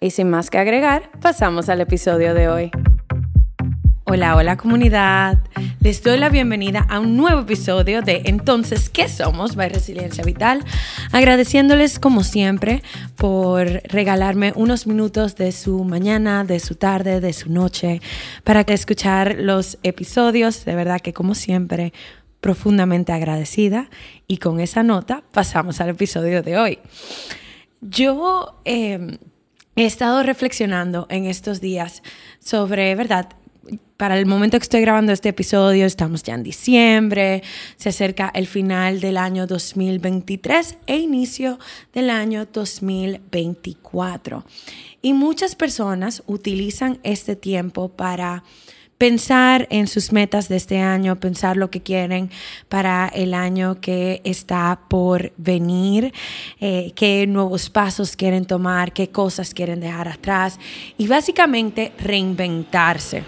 Y sin más que agregar, pasamos al episodio de hoy. Hola, hola comunidad. Les doy la bienvenida a un nuevo episodio de Entonces, ¿qué somos? By Resiliencia Vital. Agradeciéndoles como siempre por regalarme unos minutos de su mañana, de su tarde, de su noche para escuchar los episodios. De verdad que como siempre, profundamente agradecida. Y con esa nota pasamos al episodio de hoy. Yo... Eh, He estado reflexionando en estos días sobre, ¿verdad? Para el momento que estoy grabando este episodio, estamos ya en diciembre, se acerca el final del año 2023 e inicio del año 2024. Y muchas personas utilizan este tiempo para pensar en sus metas de este año, pensar lo que quieren para el año que está por venir, eh, qué nuevos pasos quieren tomar, qué cosas quieren dejar atrás y básicamente reinventarse.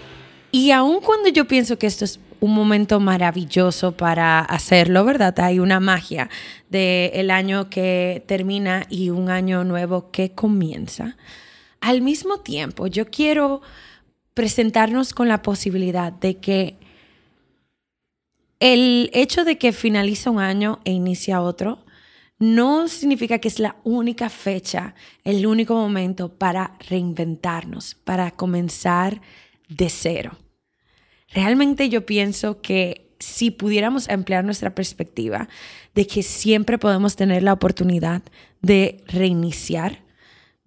Y aun cuando yo pienso que esto es un momento maravilloso para hacerlo, ¿verdad? Hay una magia del año que termina y un año nuevo que comienza. Al mismo tiempo, yo quiero presentarnos con la posibilidad de que el hecho de que finaliza un año e inicia otro no significa que es la única fecha, el único momento para reinventarnos, para comenzar de cero. Realmente yo pienso que si pudiéramos emplear nuestra perspectiva de que siempre podemos tener la oportunidad de reiniciar,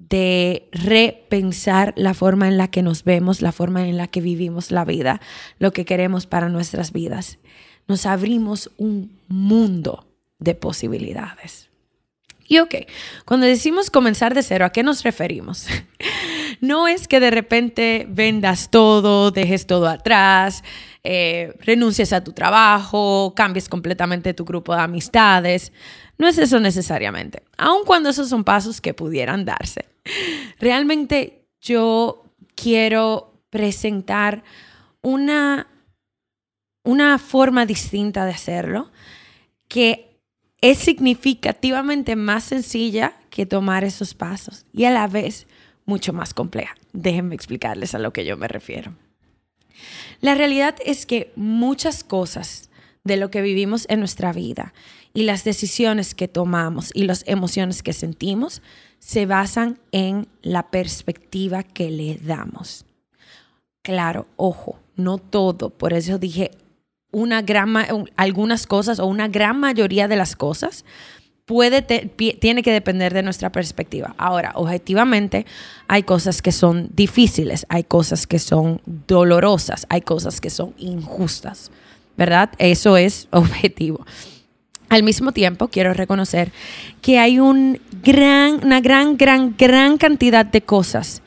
de repensar la forma en la que nos vemos, la forma en la que vivimos la vida, lo que queremos para nuestras vidas. Nos abrimos un mundo de posibilidades. Y ok, cuando decimos comenzar de cero, ¿a qué nos referimos? no es que de repente vendas todo, dejes todo atrás, eh, renuncies a tu trabajo, cambies completamente tu grupo de amistades. No es eso necesariamente, aun cuando esos son pasos que pudieran darse. Realmente yo quiero presentar una, una forma distinta de hacerlo que es significativamente más sencilla que tomar esos pasos y a la vez mucho más compleja. Déjenme explicarles a lo que yo me refiero. La realidad es que muchas cosas de lo que vivimos en nuestra vida y las decisiones que tomamos y las emociones que sentimos se basan en la perspectiva que le damos. Claro, ojo, no todo, por eso dije una gran algunas cosas o una gran mayoría de las cosas puede tiene que depender de nuestra perspectiva. Ahora, objetivamente, hay cosas que son difíciles, hay cosas que son dolorosas, hay cosas que son injustas, ¿verdad? Eso es objetivo. Al mismo tiempo, quiero reconocer que hay un gran, una gran, gran, gran cantidad de cosas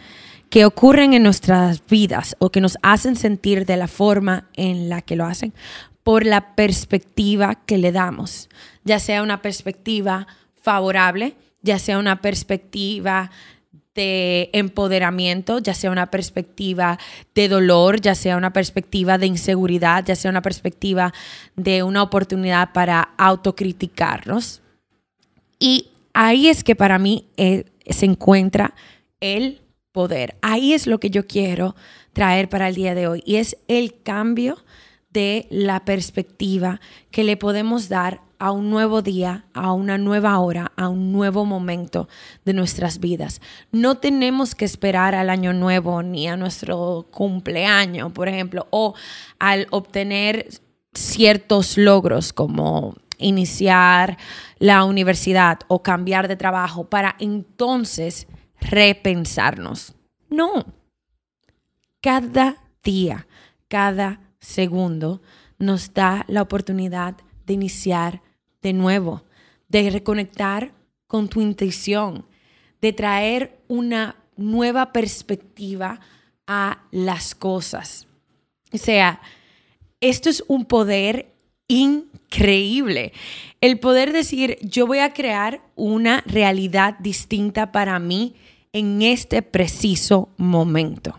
que ocurren en nuestras vidas o que nos hacen sentir de la forma en la que lo hacen por la perspectiva que le damos, ya sea una perspectiva favorable, ya sea una perspectiva de empoderamiento, ya sea una perspectiva de dolor, ya sea una perspectiva de inseguridad, ya sea una perspectiva de una oportunidad para autocriticarnos. Y ahí es que para mí eh, se encuentra el poder. Ahí es lo que yo quiero traer para el día de hoy y es el cambio de la perspectiva que le podemos dar a un nuevo día, a una nueva hora, a un nuevo momento de nuestras vidas. No tenemos que esperar al año nuevo ni a nuestro cumpleaños, por ejemplo, o al obtener ciertos logros como iniciar la universidad o cambiar de trabajo para entonces repensarnos. No. Cada día, cada segundo nos da la oportunidad de iniciar de nuevo, de reconectar con tu intuición, de traer una nueva perspectiva a las cosas. O sea, esto es un poder increíble. El poder decir, yo voy a crear una realidad distinta para mí en este preciso momento.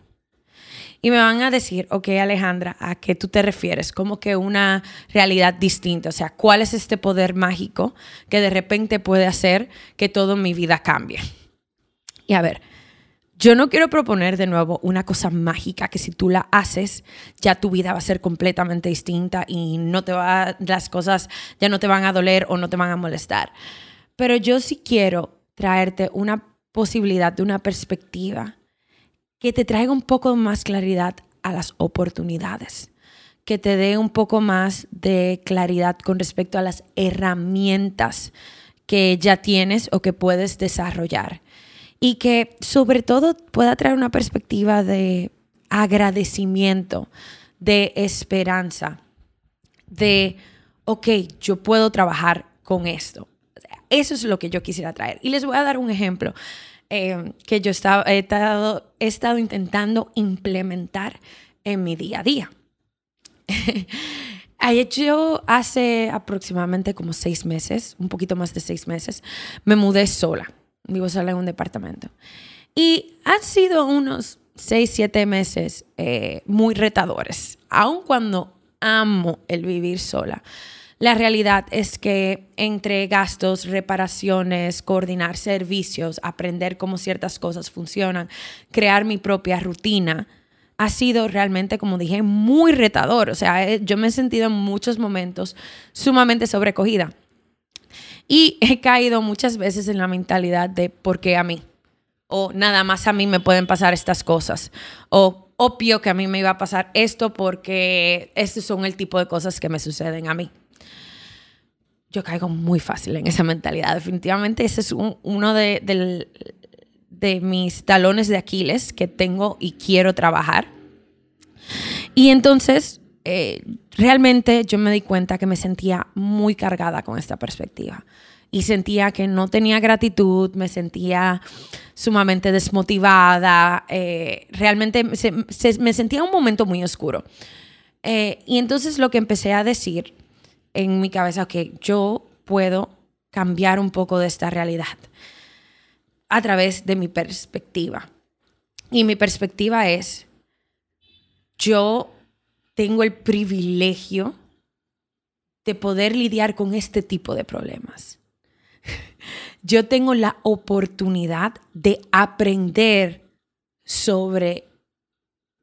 Y me van a decir, ok Alejandra, ¿a qué tú te refieres? Como que una realidad distinta. O sea, ¿cuál es este poder mágico que de repente puede hacer que toda mi vida cambie? Y a ver, yo no quiero proponer de nuevo una cosa mágica que si tú la haces, ya tu vida va a ser completamente distinta y no te va, las cosas ya no te van a doler o no te van a molestar. Pero yo sí quiero traerte una posibilidad de una perspectiva que te traiga un poco más claridad a las oportunidades, que te dé un poco más de claridad con respecto a las herramientas que ya tienes o que puedes desarrollar y que sobre todo pueda traer una perspectiva de agradecimiento, de esperanza, de, ok, yo puedo trabajar con esto. Eso es lo que yo quisiera traer. Y les voy a dar un ejemplo. Em, que yo he, estado, he estado intentando implementar en mi día a día. yo hace aproximadamente como seis meses, un poquito más de seis meses, me mudé sola. Vivo sola en un departamento. Y han sido unos seis, siete meses eh, muy retadores, aun cuando amo el vivir sola. La realidad es que entre gastos, reparaciones, coordinar servicios, aprender cómo ciertas cosas funcionan, crear mi propia rutina, ha sido realmente, como dije, muy retador. O sea, eh, yo me he sentido en muchos momentos sumamente sobrecogida. Y he caído muchas veces en la mentalidad de ¿por qué a mí? O nada más a mí me pueden pasar estas cosas. O obvio que a mí me iba a pasar esto porque estos son el tipo de cosas que me suceden a mí yo caigo muy fácil en esa mentalidad. Definitivamente ese es uno de, mis talones de Aquiles que tengo y quiero trabajar. Y entonces, eh, realmente yo me di cuenta que me sentía muy cargada con esta perspectiva. Y sentía que no tenía gratitud, me sentía sumamente desmotivada, eh, realmente me sentía un momento muy oscuro. Eh, y entonces lo que empecé a decir en mi cabeza que yo puedo cambiar un poco de esta realidad a través de mi perspectiva. Y mi perspectiva es, yo tengo el privilegio de poder lidiar con este tipo de problemas. Yo tengo la oportunidad de aprender sobre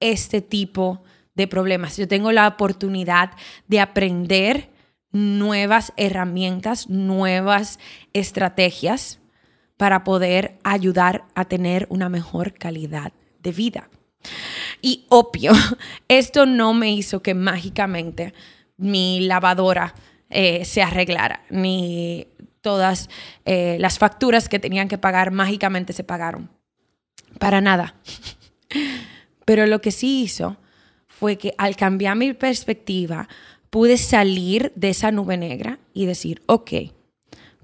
este tipo de problemas. Yo tengo la oportunidad de aprender nuevas herramientas, nuevas estrategias para poder ayudar a tener una mejor calidad de vida. Y obvio, esto no me hizo que mágicamente mi lavadora eh, se arreglara, ni todas eh, las facturas que tenían que pagar mágicamente se pagaron. Para nada. Pero lo que sí hizo fue que al cambiar mi perspectiva, pude salir de esa nube negra y decir, ok,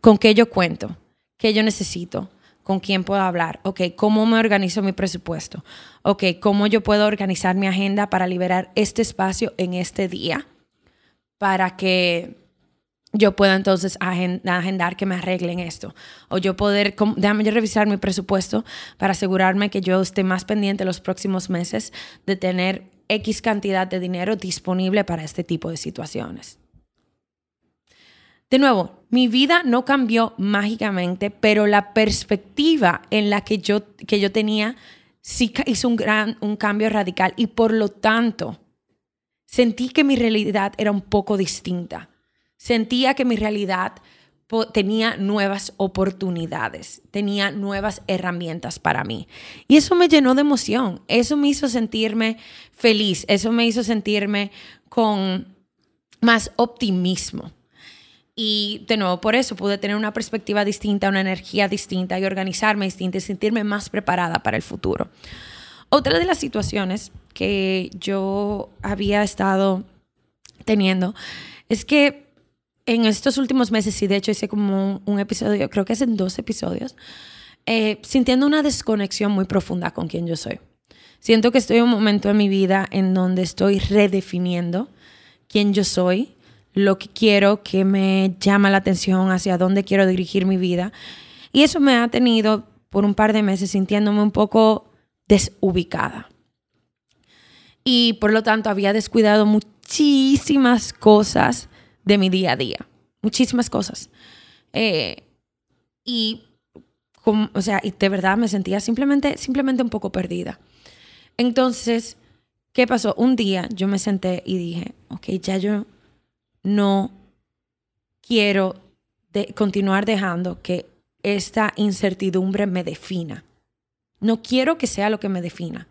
¿con qué yo cuento? ¿Qué yo necesito? ¿Con quién puedo hablar? Ok, ¿cómo me organizo mi presupuesto? Ok, ¿cómo yo puedo organizar mi agenda para liberar este espacio en este día? Para que yo pueda entonces agendar que me arreglen esto. O yo poder, déjame yo revisar mi presupuesto para asegurarme que yo esté más pendiente los próximos meses de tener X cantidad de dinero disponible para este tipo de situaciones. de nuevo, mi vida no cambió mágicamente, pero la perspectiva en la que yo, que yo tenía sí hizo un, gran, un cambio radical y por lo tanto sentí que mi realidad era un poco distinta. Sentía que mi realidad tenía nuevas oportunidades, tenía nuevas herramientas para mí. Y eso me llenó de emoción, eso me hizo sentirme feliz, eso me hizo sentirme con más optimismo. Y de nuevo, por eso pude tener una perspectiva distinta, una energía distinta y organizarme distinta y sentirme más preparada para el futuro. Otra de las situaciones que yo había estado teniendo es que en estos últimos meses, y de hecho hice como un, episodio, creo que es dos episodios, eh, sintiendo una desconexión muy profunda con quien yo soy. Siento que estoy en un momento en mi vida en donde estoy redefiniendo quién yo soy, lo que quiero, que me llama la atención, hacia dónde quiero dirigir mi vida. Y eso me ha tenido por un par de meses sintiéndome un poco desubicada. Y por lo tanto había descuidado muchísimas cosas de mi día a día. Muchísimas cosas. Eh, y, o sea, de verdad me sentía simplemente, simplemente un poco perdida. Entonces, ¿qué pasó? Un día yo me senté y dije, ok, ya yo no quiero continuar dejando que esta incertidumbre me defina. No quiero que sea lo que me defina.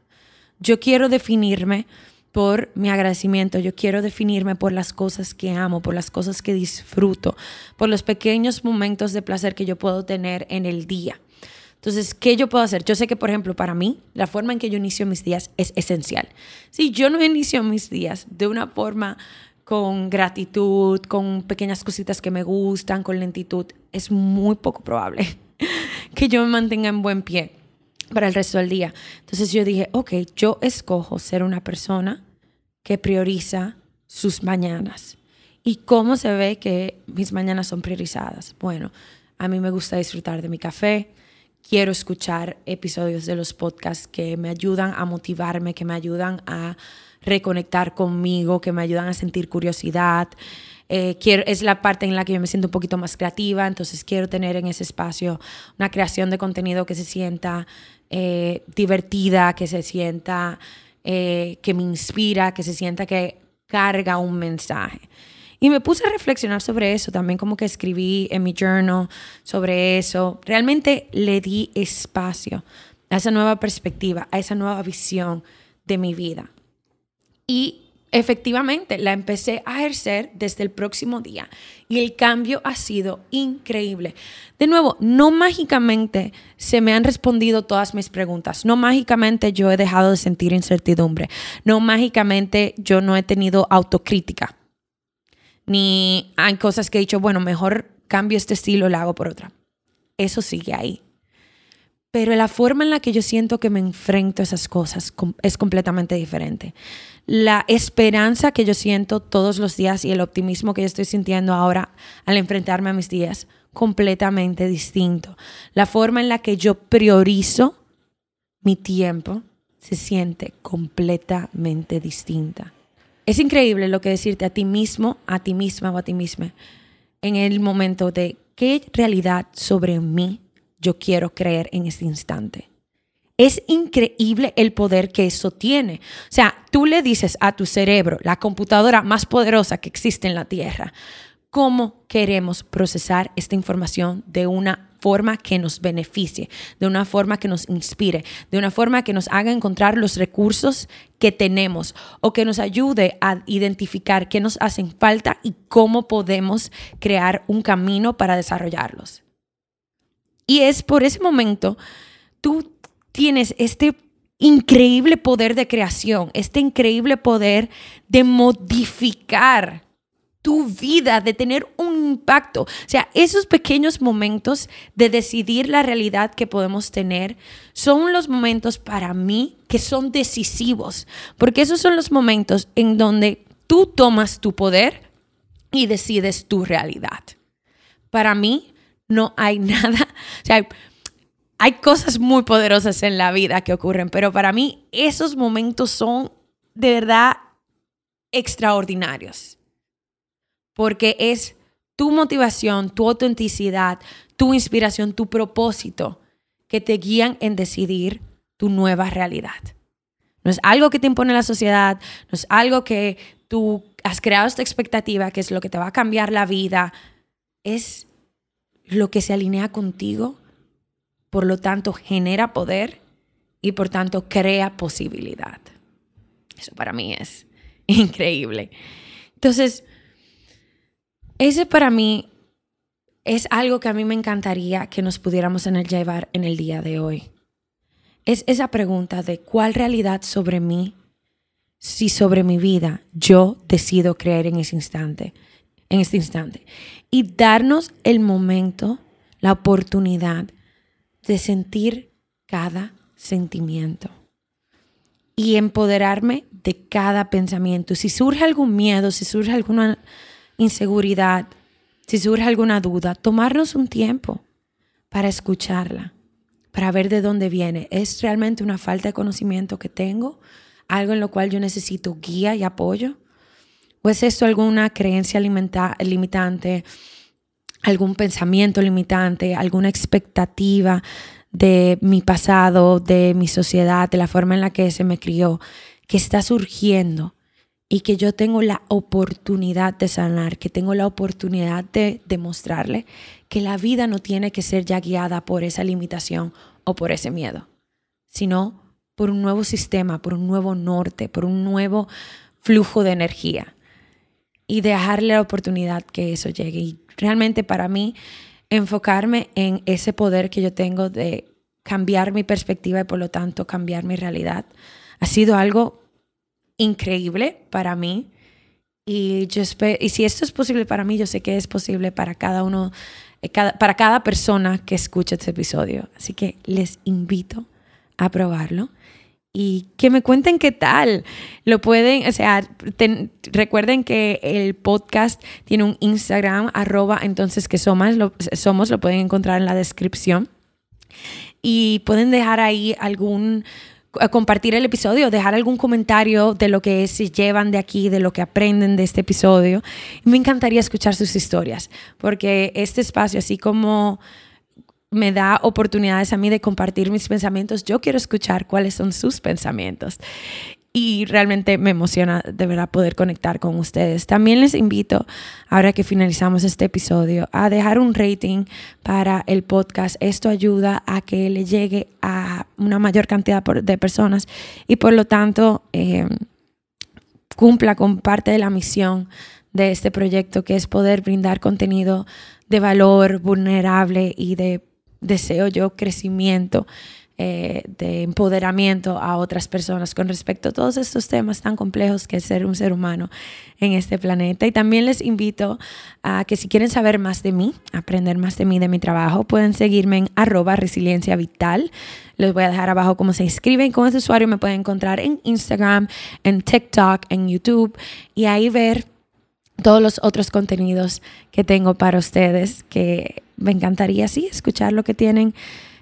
Yo quiero definirme por mi agradecimiento, yo quiero definirme por las cosas que amo, por las cosas que disfruto, por los pequeños momentos de placer que yo puedo tener en el día. Entonces, ¿qué yo puedo hacer? Yo sé que, por ejemplo, para mí, la forma en que yo inicio mis días es esencial. Si yo no inicio mis días de una forma con gratitud, con pequeñas cositas que me gustan, con lentitud, es muy poco probable que yo me mantenga en buen pie para el resto del día. Entonces yo dije, ok, yo escojo ser una persona que prioriza sus mañanas. ¿Y cómo se ve que mis mañanas son priorizadas? Bueno, a mí me gusta disfrutar de mi café, quiero escuchar episodios de los podcasts que me ayudan a motivarme, que me ayudan a reconectar conmigo, que me ayudan a sentir curiosidad. Eh, es la parte en la que yo me siento un poquito más creativa, entonces quiero tener en ese espacio una creación de contenido que se sienta eh, divertida, que se sienta, eh, que me inspira, que se sienta que carga un mensaje. Y me puse a reflexionar sobre eso, también como que escribí en mi journal sobre eso. Realmente le di espacio a esa nueva perspectiva, a esa nueva visión de mi vida. Y efectivamente la empecé a ejercer desde el próximo día y el cambio ha sido increíble. De nuevo, no mágicamente se me han respondido todas mis preguntas, no mágicamente yo he dejado de sentir incertidumbre, no mágicamente yo no he tenido autocrítica, ni hay cosas que he dicho, bueno, mejor cambio este estilo, lo hago por otra. Eso sigue ahí. Pero la forma en la que yo siento que me enfrento a esas cosas es completamente diferente la esperanza que yo siento todos los días y el optimismo que yo estoy sintiendo ahora al enfrentarme a mis días, completamente distinto. La forma en la que yo priorizo mi tiempo se siente completamente distinta. Es increíble lo que decirte a ti mismo, a ti misma o a ti misma en el momento de qué realidad sobre mí yo quiero creer en este instante. Es increíble el poder que eso tiene. O sea, tú le dices a tu cerebro, la computadora más poderosa que existe en la Tierra, cómo queremos procesar esta información de una forma que nos beneficie, de una forma que nos inspire, de una forma que nos haga encontrar los recursos que tenemos o que nos ayude a identificar qué nos hacen falta y cómo podemos crear un camino para desarrollarlos. Y es por ese momento, tú tienes este increíble poder de creación, este increíble poder de modificar tu vida, de tener un impacto. O sea, esos pequeños momentos de decidir la realidad que podemos tener son los momentos para mí que son decisivos, porque esos son los momentos en donde tú tomas tu poder y decides tu realidad. Para mí no hay nada, o sea, hay cosas muy poderosas en la vida que ocurren, pero para mí esos momentos son de verdad extraordinarios, porque es tu motivación, tu autenticidad, tu inspiración, tu propósito que te guían en decidir tu nueva realidad. No es algo que te impone la sociedad, no es algo que tú has creado esta expectativa, que es lo que te va a cambiar la vida. Es lo que se alinea contigo, por lo tanto genera poder y por tanto crea posibilidad. Eso para mí es increíble. Entonces, ese para mí es algo que a mí me encantaría que nos pudiéramos en el llevar en el día de hoy. Es esa pregunta de cuál realidad sobre mí, si sobre mi vida, yo decido creer en ese instante, en este instante. Y darnos el momento, la oportunidad de sentir cada sentimiento y empoderarme de cada pensamiento. Si surge algún miedo, si surge alguna inseguridad, si surge alguna duda, tomarnos un tiempo para escucharla, para ver de dónde viene. ¿Es realmente una falta de conocimiento que tengo? ¿Algo en lo cual yo necesito guía y apoyo? ¿O es esto alguna creencia limitante, algún pensamiento limitante, alguna expectativa de mi pasado, de mi sociedad, de la forma en la que se me crió, que está surgiendo y que yo tengo la oportunidad de sanar, que tengo la oportunidad de demostrarle que la vida no tiene que ser ya guiada por esa limitación o por ese miedo, sino por un nuevo sistema, por un nuevo norte, por un nuevo flujo de energía y dejarle la oportunidad que eso llegue. Y realmente para mí, enfocarme en ese poder que yo tengo de cambiar mi perspectiva y por lo tanto cambiar mi realidad ha sido algo increíble para mí. Y, yo y si esto es posible para mí, yo sé que es posible para cada uno, eh, para cada persona que escucha este episodio. Así que les invito a probarlo y que me cuenten qué tal. Lo pueden, o sea, recuerden que el podcast tiene un Instagram, arroba entonces que somos lo, somos, lo pueden encontrar en la descripción. Y pueden dejar ahí algún compartir el episodio, dejar algún comentario de lo que se llevan de aquí, de lo que aprenden de este episodio. Me encantaría escuchar sus historias, porque este espacio, así como me da oportunidades a mí de compartir mis pensamientos, yo quiero escuchar cuáles son sus pensamientos y realmente me emociona de verdad poder conectar con ustedes. También les invito, ahora que finalizamos este episodio, a dejar un rating para el podcast. Esto ayuda a que le llegue a una mayor cantidad de personas y por lo tanto eh, cumpla con parte de la misión de este proyecto, que es poder brindar contenido de valor vulnerable y de deseo yo crecimiento eh, de empoderamiento a otras personas con respecto a todos estos temas tan complejos que es ser un ser humano en este planeta. Y también les invito a que si quieren saber más de mí, aprender más de mí, de mi trabajo, pueden seguirme en arroba resiliencia vital. Les voy a dejar abajo cómo se inscriben. Con este usuario me pueden encontrar en Instagram, en TikTok, en YouTube y ahí ver todos los otros contenidos que tengo para ustedes que me encantaría sí escuchar lo que tienen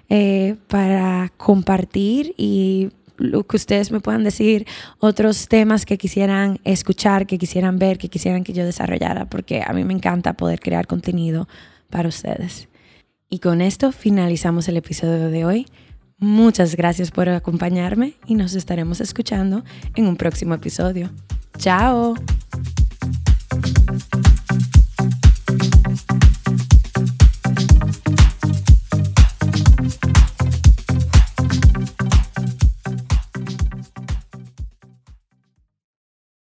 eh, para compartir y lo que ustedes me puedan decir, otros temas que quisieran escuchar, que quisieran ver, que quisieran que yo desarrollara, porque a mí me encanta poder crear contenido para ustedes. Y con esto finalizamos el episodio de hoy. Muchas gracias por acompañarme y nos estaremos escuchando en un próximo episodio. Chao.